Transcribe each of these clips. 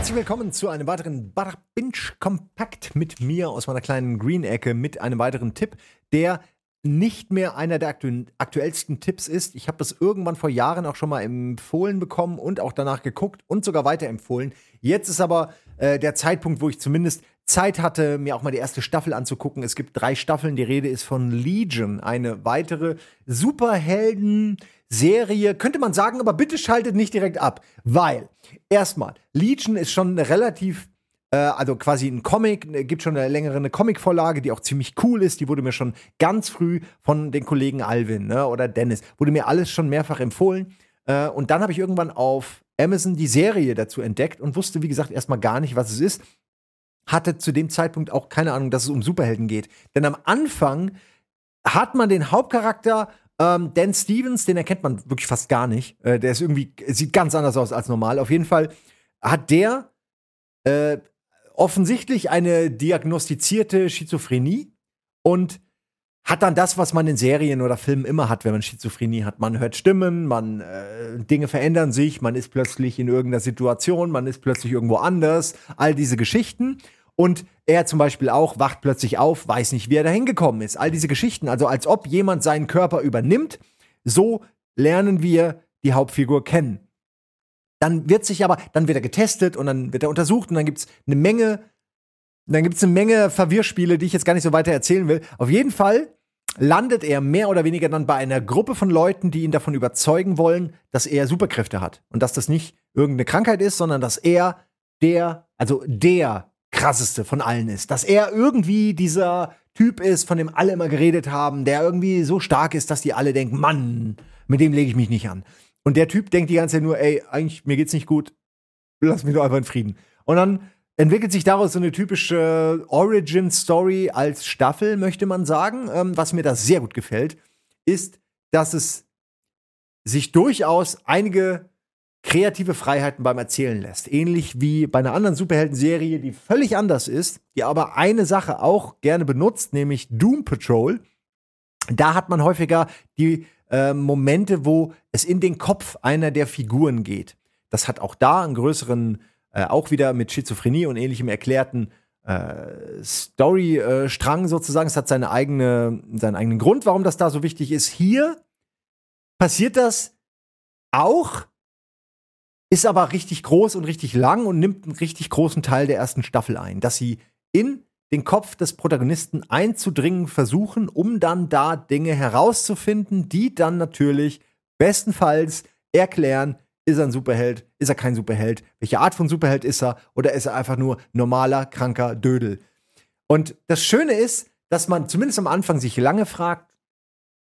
Herzlich willkommen zu einem weiteren Bar Binge Kompakt mit mir aus meiner kleinen Green-Ecke mit einem weiteren Tipp, der nicht mehr einer der aktu aktuellsten Tipps ist. Ich habe das irgendwann vor Jahren auch schon mal empfohlen bekommen und auch danach geguckt und sogar weiterempfohlen. Jetzt ist aber äh, der Zeitpunkt, wo ich zumindest Zeit hatte, mir auch mal die erste Staffel anzugucken. Es gibt drei Staffeln. Die Rede ist von Legion, eine weitere Superhelden-Serie. Könnte man sagen, aber bitte schaltet nicht direkt ab, weil erstmal Legion ist schon relativ äh, also quasi ein Comic, äh, gibt schon eine längere eine Comic-Vorlage, die auch ziemlich cool ist. Die wurde mir schon ganz früh von den Kollegen Alvin ne, oder Dennis, wurde mir alles schon mehrfach empfohlen. Äh, und dann habe ich irgendwann auf Amazon die Serie dazu entdeckt und wusste, wie gesagt, erstmal gar nicht, was es ist. Hatte zu dem Zeitpunkt auch keine Ahnung, dass es um Superhelden geht. Denn am Anfang hat man den Hauptcharakter ähm, Dan Stevens, den erkennt man wirklich fast gar nicht. Äh, der ist irgendwie, sieht ganz anders aus als normal. Auf jeden Fall hat der äh, offensichtlich eine diagnostizierte Schizophrenie und hat dann das, was man in Serien oder Filmen immer hat, wenn man Schizophrenie hat. Man hört Stimmen, man äh, Dinge verändern sich, man ist plötzlich in irgendeiner Situation, man ist plötzlich irgendwo anders, all diese Geschichten. Und er zum Beispiel auch wacht plötzlich auf, weiß nicht, wie er da hingekommen ist. All diese Geschichten, also als ob jemand seinen Körper übernimmt, so lernen wir die Hauptfigur kennen. Dann wird sich aber, dann wird er getestet und dann wird er untersucht und dann gibt es eine Menge dann gibt es eine Menge Verwirrspiele, die ich jetzt gar nicht so weiter erzählen will. Auf jeden Fall landet er mehr oder weniger dann bei einer Gruppe von Leuten, die ihn davon überzeugen wollen, dass er Superkräfte hat. Und dass das nicht irgendeine Krankheit ist, sondern dass er der, also der krasseste von allen ist. Dass er irgendwie dieser Typ ist, von dem alle immer geredet haben, der irgendwie so stark ist, dass die alle denken, Mann, mit dem lege ich mich nicht an. Und der Typ denkt die ganze Zeit nur, ey, eigentlich, mir geht's nicht gut, lass mich doch einfach in Frieden. Und dann entwickelt sich daraus so eine typische Origin-Story als Staffel, möchte man sagen. Ähm, was mir da sehr gut gefällt, ist, dass es sich durchaus einige kreative Freiheiten beim Erzählen lässt. Ähnlich wie bei einer anderen Superhelden-Serie, die völlig anders ist, die aber eine Sache auch gerne benutzt, nämlich Doom Patrol. Da hat man häufiger die äh, Momente, wo es in den Kopf einer der Figuren geht. Das hat auch da einen größeren äh, auch wieder mit Schizophrenie und ähnlichem erklärten äh, Story-Strang sozusagen. Es hat seine eigene, seinen eigenen Grund, warum das da so wichtig ist. Hier passiert das auch, ist aber richtig groß und richtig lang und nimmt einen richtig großen Teil der ersten Staffel ein, dass sie in den Kopf des Protagonisten einzudringen versuchen, um dann da Dinge herauszufinden, die dann natürlich bestenfalls erklären, ist er ein Superheld? Ist er kein Superheld? Welche Art von Superheld ist er? Oder ist er einfach nur normaler, kranker Dödel? Und das Schöne ist, dass man zumindest am Anfang sich lange fragt,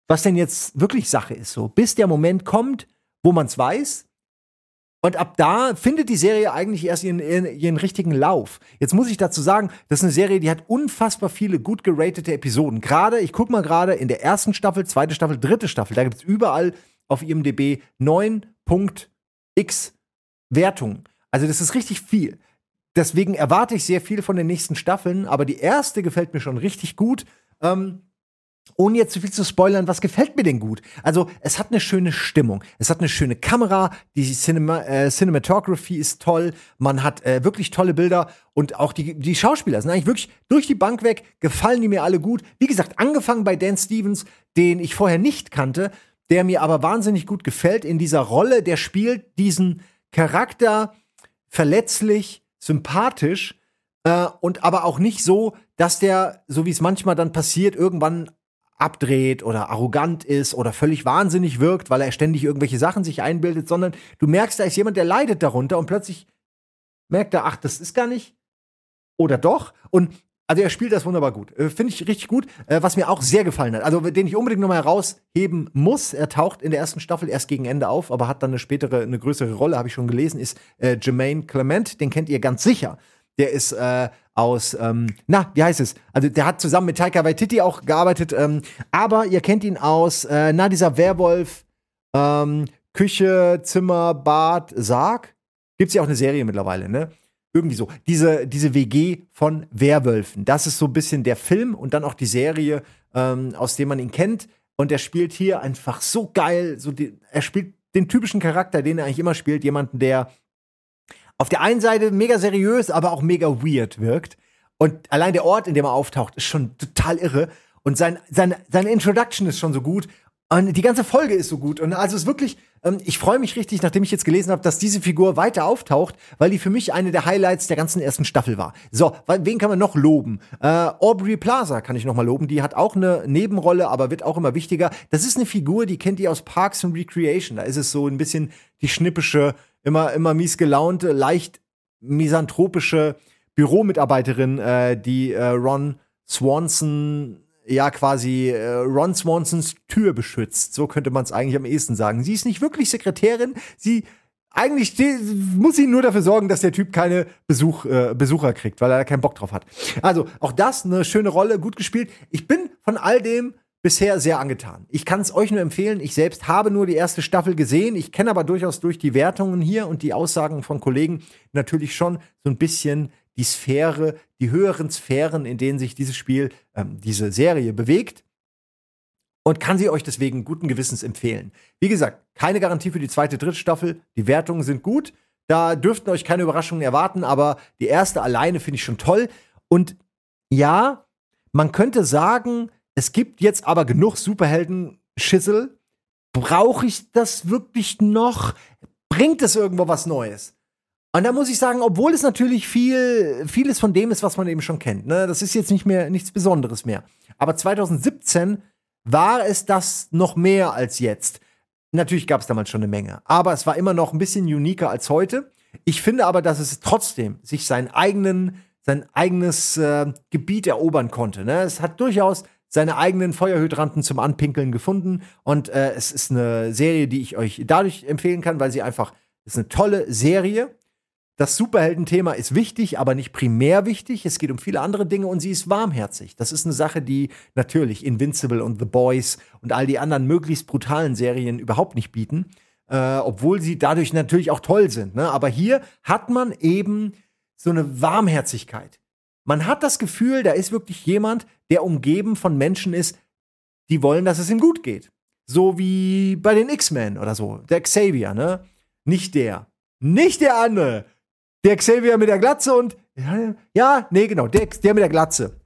was denn jetzt wirklich Sache ist, so bis der Moment kommt, wo man es weiß. Und ab da findet die Serie eigentlich erst ihren, ihren, richtigen Lauf. Jetzt muss ich dazu sagen, das ist eine Serie, die hat unfassbar viele gut geratete Episoden. Gerade, ich guck mal gerade in der ersten Staffel, zweite Staffel, dritte Staffel, da gibt es überall auf IMDb 9 Punkt X Wertungen. Also das ist richtig viel. Deswegen erwarte ich sehr viel von den nächsten Staffeln, aber die erste gefällt mir schon richtig gut. Ähm, ohne jetzt zu viel zu spoilern, was gefällt mir denn gut? Also, es hat eine schöne Stimmung. Es hat eine schöne Kamera, die Cinema, äh, Cinematography ist toll, man hat äh, wirklich tolle Bilder und auch die, die Schauspieler sind eigentlich wirklich durch die Bank weg, gefallen die mir alle gut. Wie gesagt, angefangen bei Dan Stevens, den ich vorher nicht kannte, der mir aber wahnsinnig gut gefällt in dieser Rolle. Der spielt diesen Charakter verletzlich, sympathisch äh, und aber auch nicht so, dass der, so wie es manchmal dann passiert, irgendwann abdreht oder arrogant ist oder völlig wahnsinnig wirkt, weil er ständig irgendwelche Sachen sich einbildet, sondern du merkst, da ist jemand, der leidet darunter und plötzlich merkt er, ach, das ist gar nicht oder doch. Und also er spielt das wunderbar gut. Äh, Finde ich richtig gut. Äh, was mir auch sehr gefallen hat, also den ich unbedingt nochmal herausheben muss, er taucht in der ersten Staffel erst gegen Ende auf, aber hat dann eine spätere, eine größere Rolle, habe ich schon gelesen, ist äh, Jermaine Clement, den kennt ihr ganz sicher. Der ist äh, aus, ähm, na, wie heißt es? Also der hat zusammen mit Taika Waititi auch gearbeitet, ähm, aber ihr kennt ihn aus, äh, na, dieser Werwolf, ähm, Küche, Zimmer, Bad, Sarg. Gibt's ja auch eine Serie mittlerweile, ne? Irgendwie so. Diese, diese WG von Werwölfen. Das ist so ein bisschen der Film und dann auch die Serie, ähm, aus dem man ihn kennt. Und er spielt hier einfach so geil. So die, er spielt den typischen Charakter, den er eigentlich immer spielt. Jemanden, der auf der einen Seite mega seriös, aber auch mega weird wirkt. Und allein der Ort, in dem er auftaucht, ist schon total irre. Und sein, sein, seine Introduction ist schon so gut. Und die ganze Folge ist so gut. Und also es ist wirklich, ähm, ich freue mich richtig, nachdem ich jetzt gelesen habe, dass diese Figur weiter auftaucht, weil die für mich eine der Highlights der ganzen ersten Staffel war. So, wen kann man noch loben? Äh, Aubrey Plaza kann ich noch mal loben. Die hat auch eine Nebenrolle, aber wird auch immer wichtiger. Das ist eine Figur, die kennt ihr aus Parks and Recreation. Da ist es so ein bisschen die schnippische, immer, immer mies gelaunte, leicht misanthropische Büromitarbeiterin, äh, die äh, Ron Swanson ja quasi äh, Ron Swansons Tür beschützt. So könnte man es eigentlich am ehesten sagen. Sie ist nicht wirklich Sekretärin, sie eigentlich muss sie nur dafür sorgen, dass der Typ keine Besuch, äh, Besucher kriegt, weil er keinen Bock drauf hat. Also auch das eine schöne Rolle, gut gespielt. Ich bin von all dem bisher sehr angetan. Ich kann es euch nur empfehlen. Ich selbst habe nur die erste Staffel gesehen. Ich kenne aber durchaus durch die Wertungen hier und die Aussagen von Kollegen natürlich schon so ein bisschen die Sphäre, die höheren Sphären, in denen sich dieses Spiel, ähm, diese Serie bewegt. Und kann sie euch deswegen guten Gewissens empfehlen. Wie gesagt, keine Garantie für die zweite, dritte Staffel. Die Wertungen sind gut. Da dürften euch keine Überraschungen erwarten, aber die erste alleine finde ich schon toll. Und ja, man könnte sagen, es gibt jetzt aber genug Superhelden-Schissel. Brauche ich das wirklich noch? Bringt es irgendwo was Neues? Und da muss ich sagen, obwohl es natürlich viel, vieles von dem ist, was man eben schon kennt, ne, das ist jetzt nicht mehr nichts Besonderes mehr. Aber 2017 war es das noch mehr als jetzt. Natürlich gab es damals schon eine Menge, aber es war immer noch ein bisschen uniker als heute. Ich finde aber, dass es trotzdem sich seinen eigenen, sein eigenes äh, Gebiet erobern konnte. Ne? Es hat durchaus seine eigenen Feuerhydranten zum Anpinkeln gefunden und äh, es ist eine Serie, die ich euch dadurch empfehlen kann, weil sie einfach ist eine tolle Serie das Superhelden-Thema ist wichtig, aber nicht primär wichtig. Es geht um viele andere Dinge und sie ist warmherzig. Das ist eine Sache, die natürlich Invincible und The Boys und all die anderen möglichst brutalen Serien überhaupt nicht bieten, äh, obwohl sie dadurch natürlich auch toll sind. Ne? Aber hier hat man eben so eine Warmherzigkeit. Man hat das Gefühl, da ist wirklich jemand, der umgeben von Menschen ist, die wollen, dass es ihm gut geht. So wie bei den X-Men oder so. Der Xavier, ne? Nicht der. Nicht der andere. Der Xavier mit der Glatze und ja, nee, genau, der, der mit der Glatze.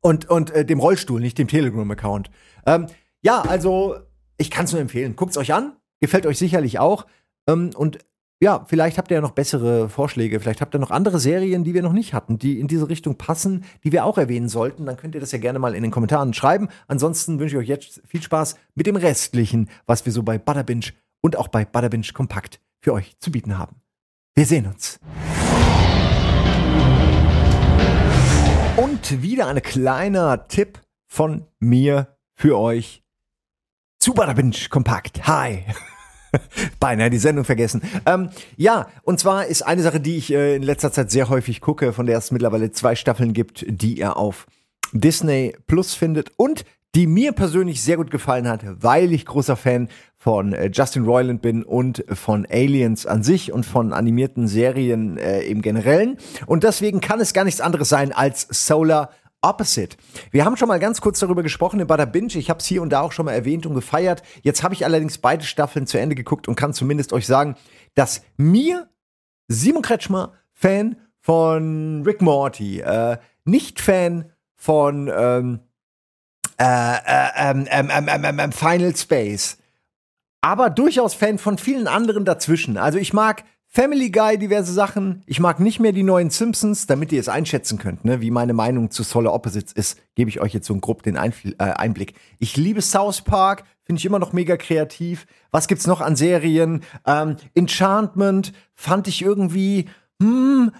Und, und äh, dem Rollstuhl, nicht dem Telegram-Account. Ähm, ja, also, ich kann es nur empfehlen. Guckt's euch an. Gefällt euch sicherlich auch. Ähm, und ja, vielleicht habt ihr ja noch bessere Vorschläge. Vielleicht habt ihr noch andere Serien, die wir noch nicht hatten, die in diese Richtung passen, die wir auch erwähnen sollten. Dann könnt ihr das ja gerne mal in den Kommentaren schreiben. Ansonsten wünsche ich euch jetzt viel Spaß mit dem Restlichen, was wir so bei Butterbinge und auch bei Butterbinge Kompakt für euch zu bieten haben. Wir sehen uns. Und wieder ein kleiner Tipp von mir für euch zu Butterbinge Kompakt. Hi. Beinahe die Sendung vergessen. Ähm, ja, und zwar ist eine Sache, die ich äh, in letzter Zeit sehr häufig gucke, von der es mittlerweile zwei Staffeln gibt, die ihr auf Disney Plus findet und die mir persönlich sehr gut gefallen hat, weil ich großer Fan von äh, Justin Roiland bin und von Aliens an sich und von animierten Serien äh, im Generellen. Und deswegen kann es gar nichts anderes sein als Solar Opposite. Wir haben schon mal ganz kurz darüber gesprochen in Bada Binge. Ich habe es hier und da auch schon mal erwähnt und gefeiert. Jetzt habe ich allerdings beide Staffeln zu Ende geguckt und kann zumindest euch sagen, dass mir Simon Kretschmer Fan von Rick Morty, äh, nicht Fan von ähm, äh, äh, ähm, ähm, ähm, Final Space. Aber durchaus Fan von vielen anderen dazwischen. Also ich mag Family Guy, diverse Sachen. Ich mag nicht mehr die neuen Simpsons, damit ihr es einschätzen könnt, ne? wie meine Meinung zu Solar Opposites ist, gebe ich euch jetzt so grob den Einfl äh, Einblick. Ich liebe South Park, finde ich immer noch mega kreativ. Was gibt's noch an Serien? Ähm, Enchantment fand ich irgendwie, hm,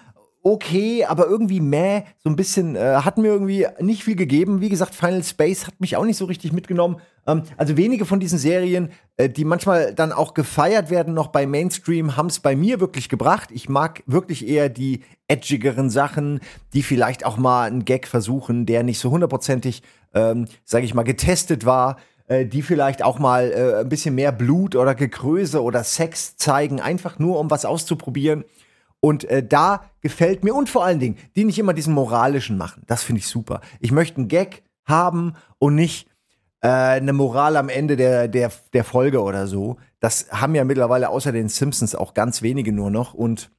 okay, aber irgendwie meh, so ein bisschen, äh, hat mir irgendwie nicht viel gegeben. Wie gesagt, Final Space hat mich auch nicht so richtig mitgenommen. Ähm, also wenige von diesen Serien, äh, die manchmal dann auch gefeiert werden, noch bei Mainstream, haben es bei mir wirklich gebracht. Ich mag wirklich eher die edgigeren Sachen, die vielleicht auch mal einen Gag versuchen, der nicht so hundertprozentig, ähm, sage ich mal, getestet war äh, die vielleicht auch mal äh, ein bisschen mehr Blut oder Gekröse oder Sex zeigen, einfach nur um was auszuprobieren. Und äh, da gefällt mir und vor allen Dingen, die nicht immer diesen moralischen machen. Das finde ich super. Ich möchte einen Gag haben und nicht äh, eine Moral am Ende der, der, der Folge oder so. Das haben ja mittlerweile außer den Simpsons auch ganz wenige nur noch. Und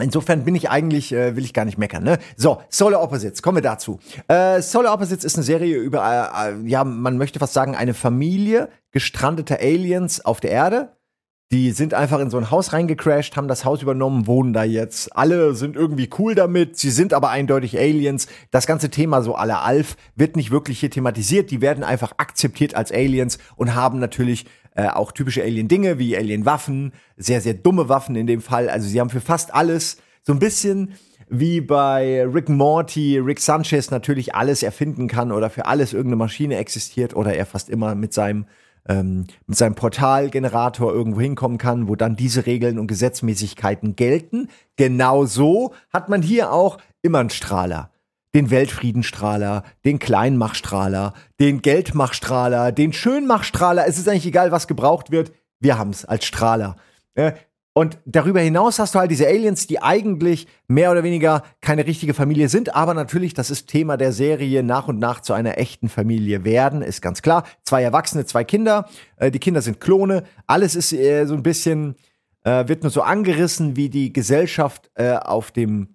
Insofern bin ich eigentlich, äh, will ich gar nicht meckern. Ne? So, Solar Opposites, kommen wir dazu. Äh, Solar Opposites ist eine Serie über, äh, äh, ja, man möchte fast sagen, eine Familie gestrandeter Aliens auf der Erde. Die sind einfach in so ein Haus reingecrashed, haben das Haus übernommen, wohnen da jetzt. Alle sind irgendwie cool damit, sie sind aber eindeutig Aliens. Das ganze Thema so aller Alf wird nicht wirklich hier thematisiert. Die werden einfach akzeptiert als Aliens und haben natürlich äh, auch typische Alien-Dinge wie Alien-Waffen, sehr, sehr dumme Waffen in dem Fall. Also sie haben für fast alles so ein bisschen wie bei Rick Morty, Rick Sanchez natürlich alles erfinden kann oder für alles irgendeine Maschine existiert oder er fast immer mit seinem ähm, mit seinem Portalgenerator irgendwo hinkommen kann, wo dann diese Regeln und Gesetzmäßigkeiten gelten. Genauso hat man hier auch immer einen Strahler. Den Weltfriedenstrahler, den Kleinmachstrahler, den Geldmachstrahler, den Schönmachstrahler. Es ist eigentlich egal, was gebraucht wird. Wir haben es als Strahler. Und darüber hinaus hast du halt diese Aliens, die eigentlich mehr oder weniger keine richtige Familie sind, aber natürlich, das ist Thema der Serie, nach und nach zu einer echten Familie werden, ist ganz klar. Zwei Erwachsene, zwei Kinder. Äh, die Kinder sind Klone. Alles ist äh, so ein bisschen, äh, wird nur so angerissen, wie die Gesellschaft äh, auf dem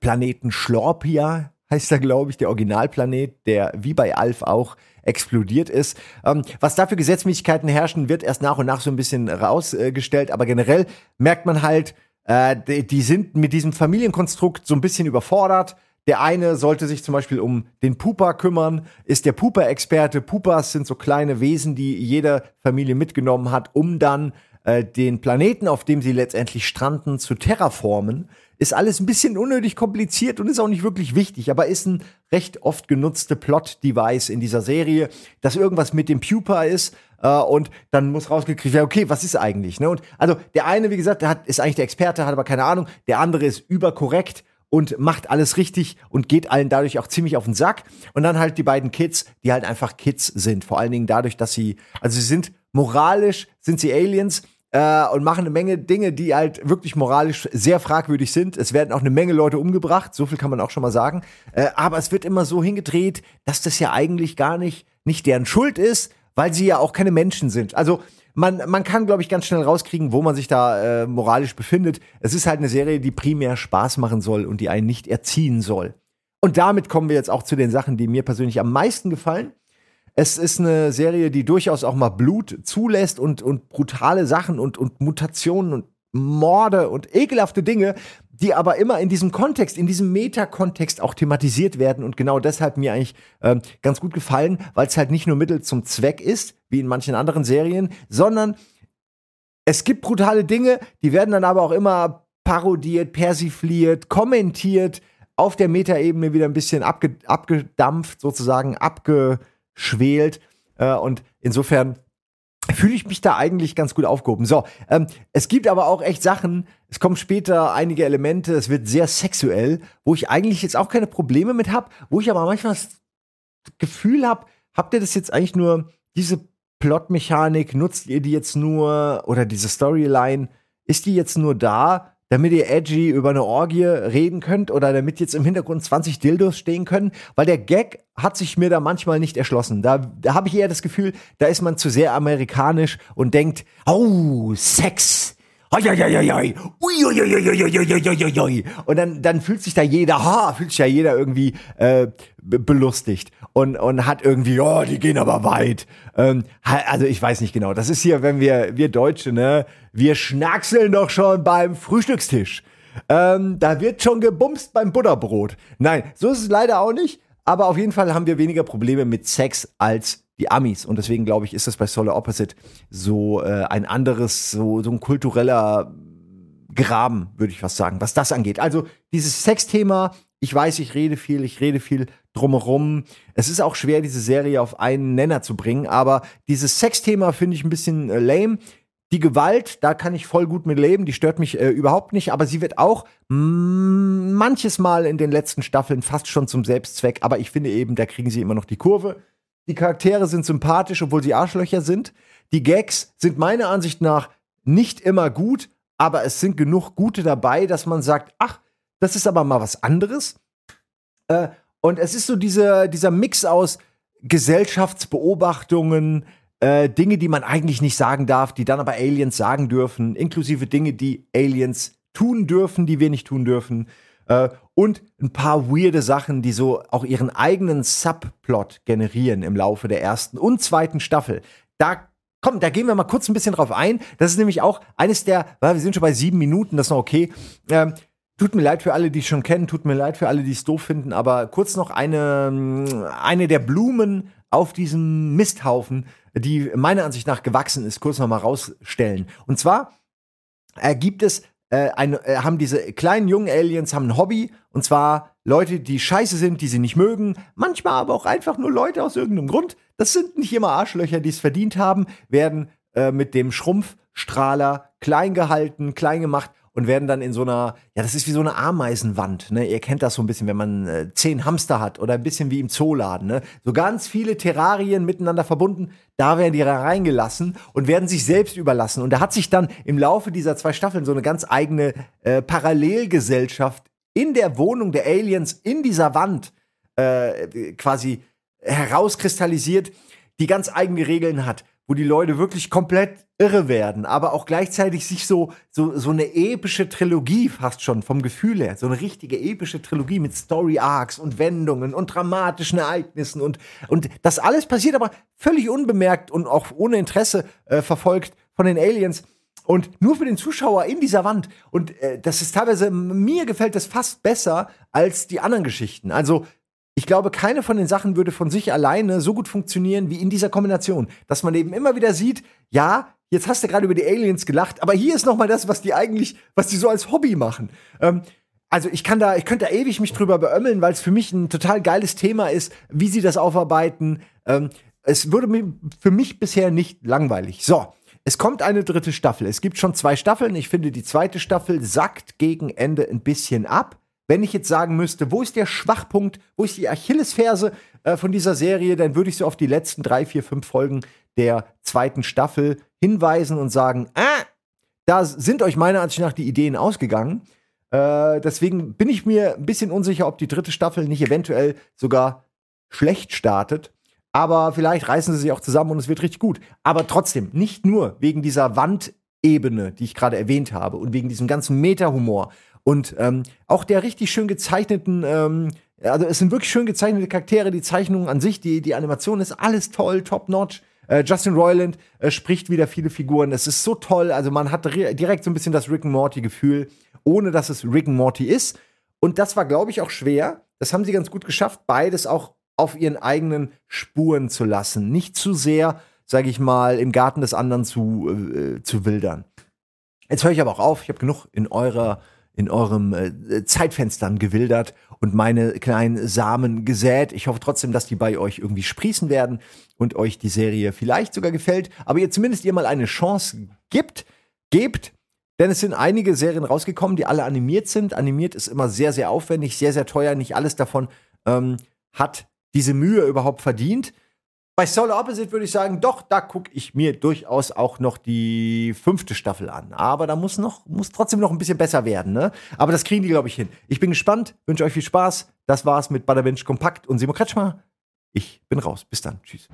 Planeten Schlorpia, heißt er, glaube ich, der Originalplanet, der wie bei Alf auch explodiert ist. Ähm, was da für Gesetzmäßigkeiten herrschen, wird erst nach und nach so ein bisschen rausgestellt, aber generell merkt man halt, äh, die, die sind mit diesem Familienkonstrukt so ein bisschen überfordert. Der eine sollte sich zum Beispiel um den Pupa kümmern, ist der Pupa-Experte. Pupas sind so kleine Wesen, die jede Familie mitgenommen hat, um dann äh, den Planeten, auf dem sie letztendlich stranden, zu terraformen. Ist alles ein bisschen unnötig kompliziert und ist auch nicht wirklich wichtig, aber ist ein recht oft genutzte Plot-Device in dieser Serie, dass irgendwas mit dem Pupa ist äh, und dann muss rausgekriegt werden, okay, was ist eigentlich? Ne? Und also der eine, wie gesagt, der hat, ist eigentlich der Experte, hat aber keine Ahnung. Der andere ist überkorrekt und macht alles richtig und geht allen dadurch auch ziemlich auf den Sack. Und dann halt die beiden Kids, die halt einfach Kids sind. Vor allen Dingen dadurch, dass sie, also sie sind moralisch, sind sie Aliens, äh, und machen eine Menge Dinge, die halt wirklich moralisch sehr fragwürdig sind. Es werden auch eine Menge Leute umgebracht, so viel kann man auch schon mal sagen. Äh, aber es wird immer so hingedreht, dass das ja eigentlich gar nicht, nicht deren Schuld ist, weil sie ja auch keine Menschen sind. Also man, man kann, glaube ich, ganz schnell rauskriegen, wo man sich da äh, moralisch befindet. Es ist halt eine Serie, die primär Spaß machen soll und die einen nicht erziehen soll. Und damit kommen wir jetzt auch zu den Sachen, die mir persönlich am meisten gefallen. Es ist eine Serie, die durchaus auch mal Blut zulässt und, und brutale Sachen und, und Mutationen und Morde und ekelhafte Dinge, die aber immer in diesem Kontext, in diesem Meta-Kontext auch thematisiert werden und genau deshalb mir eigentlich ähm, ganz gut gefallen, weil es halt nicht nur Mittel zum Zweck ist, wie in manchen anderen Serien, sondern es gibt brutale Dinge, die werden dann aber auch immer parodiert, persifliert, kommentiert, auf der Meta-Ebene wieder ein bisschen abge abgedampft, sozusagen abge schwelt. Äh, und insofern fühle ich mich da eigentlich ganz gut aufgehoben. So, ähm, es gibt aber auch echt Sachen, es kommen später einige Elemente, es wird sehr sexuell, wo ich eigentlich jetzt auch keine Probleme mit habe, wo ich aber manchmal das Gefühl habe, habt ihr das jetzt eigentlich nur, diese Plotmechanik, nutzt ihr die jetzt nur, oder diese Storyline, ist die jetzt nur da, damit ihr edgy über eine Orgie reden könnt oder damit jetzt im Hintergrund 20 Dildos stehen können, weil der Gag hat sich mir da manchmal nicht erschlossen. Da, da habe ich eher das Gefühl, da ist man zu sehr amerikanisch und denkt, oh, Sex. Und dann, dann fühlt sich da jeder, ha, fühlt sich ja jeder irgendwie äh, belustigt und, und hat irgendwie, oh, die gehen aber weit. Ähm, also ich weiß nicht genau. Das ist hier, wenn wir, wir Deutsche, ne, wir schnackseln doch schon beim Frühstückstisch. Ähm, da wird schon gebumst beim Butterbrot. Nein, so ist es leider auch nicht. Aber auf jeden Fall haben wir weniger Probleme mit Sex als die Amis. Und deswegen glaube ich, ist das bei Solar Opposite so äh, ein anderes, so, so ein kultureller Graben, würde ich fast sagen, was das angeht. Also dieses Sexthema, ich weiß, ich rede viel, ich rede viel drumherum. Es ist auch schwer, diese Serie auf einen Nenner zu bringen, aber dieses Sexthema finde ich ein bisschen äh, lame. Die Gewalt, da kann ich voll gut mit leben, die stört mich äh, überhaupt nicht, aber sie wird auch manches Mal in den letzten Staffeln fast schon zum Selbstzweck, aber ich finde eben, da kriegen sie immer noch die Kurve. Die Charaktere sind sympathisch, obwohl sie Arschlöcher sind. Die Gags sind meiner Ansicht nach nicht immer gut, aber es sind genug gute dabei, dass man sagt, ach, das ist aber mal was anderes. Äh, und es ist so diese, dieser Mix aus Gesellschaftsbeobachtungen, äh, Dinge, die man eigentlich nicht sagen darf, die dann aber Aliens sagen dürfen, inklusive Dinge, die Aliens tun dürfen, die wir nicht tun dürfen. Äh, und ein paar weirde Sachen, die so auch ihren eigenen Subplot generieren im Laufe der ersten und zweiten Staffel. Da Komm, da gehen wir mal kurz ein bisschen drauf ein. Das ist nämlich auch eines der, weil wir sind schon bei sieben Minuten, das ist noch okay. Ähm, tut mir leid für alle, die es schon kennen, tut mir leid für alle, die es doof finden, aber kurz noch eine, eine der Blumen auf diesem Misthaufen, die meiner Ansicht nach gewachsen ist, kurz noch mal rausstellen. Und zwar gibt es äh, ein, äh, haben diese kleinen jungen Aliens haben ein Hobby und zwar Leute, die scheiße sind, die sie nicht mögen, manchmal aber auch einfach nur Leute aus irgendeinem Grund. Das sind nicht immer Arschlöcher, die es verdient haben, werden äh, mit dem Schrumpfstrahler klein gehalten, klein gemacht und werden dann in so einer, ja, das ist wie so eine Ameisenwand, ne? Ihr kennt das so ein bisschen, wenn man äh, zehn Hamster hat oder ein bisschen wie im Zooladen, ne? So ganz viele Terrarien miteinander verbunden, da werden die reingelassen und werden sich selbst überlassen. Und da hat sich dann im Laufe dieser zwei Staffeln so eine ganz eigene äh, Parallelgesellschaft in der Wohnung der Aliens in dieser Wand äh, quasi herauskristallisiert, die ganz eigene Regeln hat, wo die Leute wirklich komplett irre werden, aber auch gleichzeitig sich so, so, so eine epische Trilogie fast schon vom Gefühl her, so eine richtige epische Trilogie mit Story Arcs und Wendungen und dramatischen Ereignissen und, und das alles passiert aber völlig unbemerkt und auch ohne Interesse äh, verfolgt von den Aliens und nur für den Zuschauer in dieser Wand. Und äh, das ist teilweise, mir gefällt das fast besser als die anderen Geschichten. Also, ich glaube, keine von den Sachen würde von sich alleine so gut funktionieren wie in dieser Kombination. Dass man eben immer wieder sieht, ja, jetzt hast du gerade über die Aliens gelacht, aber hier ist noch mal das, was die eigentlich, was die so als Hobby machen. Ähm, also ich kann da, ich könnte da ewig mich drüber beömmeln, weil es für mich ein total geiles Thema ist, wie sie das aufarbeiten. Ähm, es würde mir für mich bisher nicht langweilig. So, es kommt eine dritte Staffel. Es gibt schon zwei Staffeln. Ich finde, die zweite Staffel sackt gegen Ende ein bisschen ab. Wenn ich jetzt sagen müsste, wo ist der Schwachpunkt, wo ist die Achillesferse äh, von dieser Serie, dann würde ich so auf die letzten drei, vier, fünf Folgen der zweiten Staffel hinweisen und sagen, ah, da sind euch meiner Ansicht nach die Ideen ausgegangen. Äh, deswegen bin ich mir ein bisschen unsicher, ob die dritte Staffel nicht eventuell sogar schlecht startet. Aber vielleicht reißen sie sich auch zusammen und es wird richtig gut. Aber trotzdem, nicht nur wegen dieser Wandebene, die ich gerade erwähnt habe, und wegen diesem ganzen Meta-Humor und ähm, auch der richtig schön gezeichneten, ähm, also es sind wirklich schön gezeichnete Charaktere, die Zeichnungen an sich, die, die Animation ist alles toll, top-notch. Äh, Justin Roiland äh, spricht wieder viele Figuren. Es ist so toll. Also man hat direkt so ein bisschen das Rick and Morty-Gefühl, ohne dass es Rick and Morty ist. Und das war, glaube ich, auch schwer. Das haben sie ganz gut geschafft, beides auch auf ihren eigenen Spuren zu lassen. Nicht zu sehr, sage ich mal, im Garten des anderen zu, äh, zu wildern. Jetzt höre ich aber auch auf. Ich habe genug in eurer in eurem äh, Zeitfenstern gewildert und meine kleinen Samen gesät. Ich hoffe trotzdem, dass die bei euch irgendwie sprießen werden und euch die Serie vielleicht sogar gefällt, aber ihr zumindest ihr mal eine Chance gibt, gebt, denn es sind einige Serien rausgekommen, die alle animiert sind. Animiert ist immer sehr, sehr aufwendig, sehr, sehr teuer. Nicht alles davon ähm, hat diese Mühe überhaupt verdient. Bei Solar Opposite würde ich sagen, doch, da gucke ich mir durchaus auch noch die fünfte Staffel an. Aber da muss noch, muss trotzdem noch ein bisschen besser werden, ne? Aber das kriegen die, glaube ich, hin. Ich bin gespannt, wünsche euch viel Spaß. Das war's mit Badabench Kompakt und Simo Kretschmer. Ich bin raus. Bis dann. Tschüss.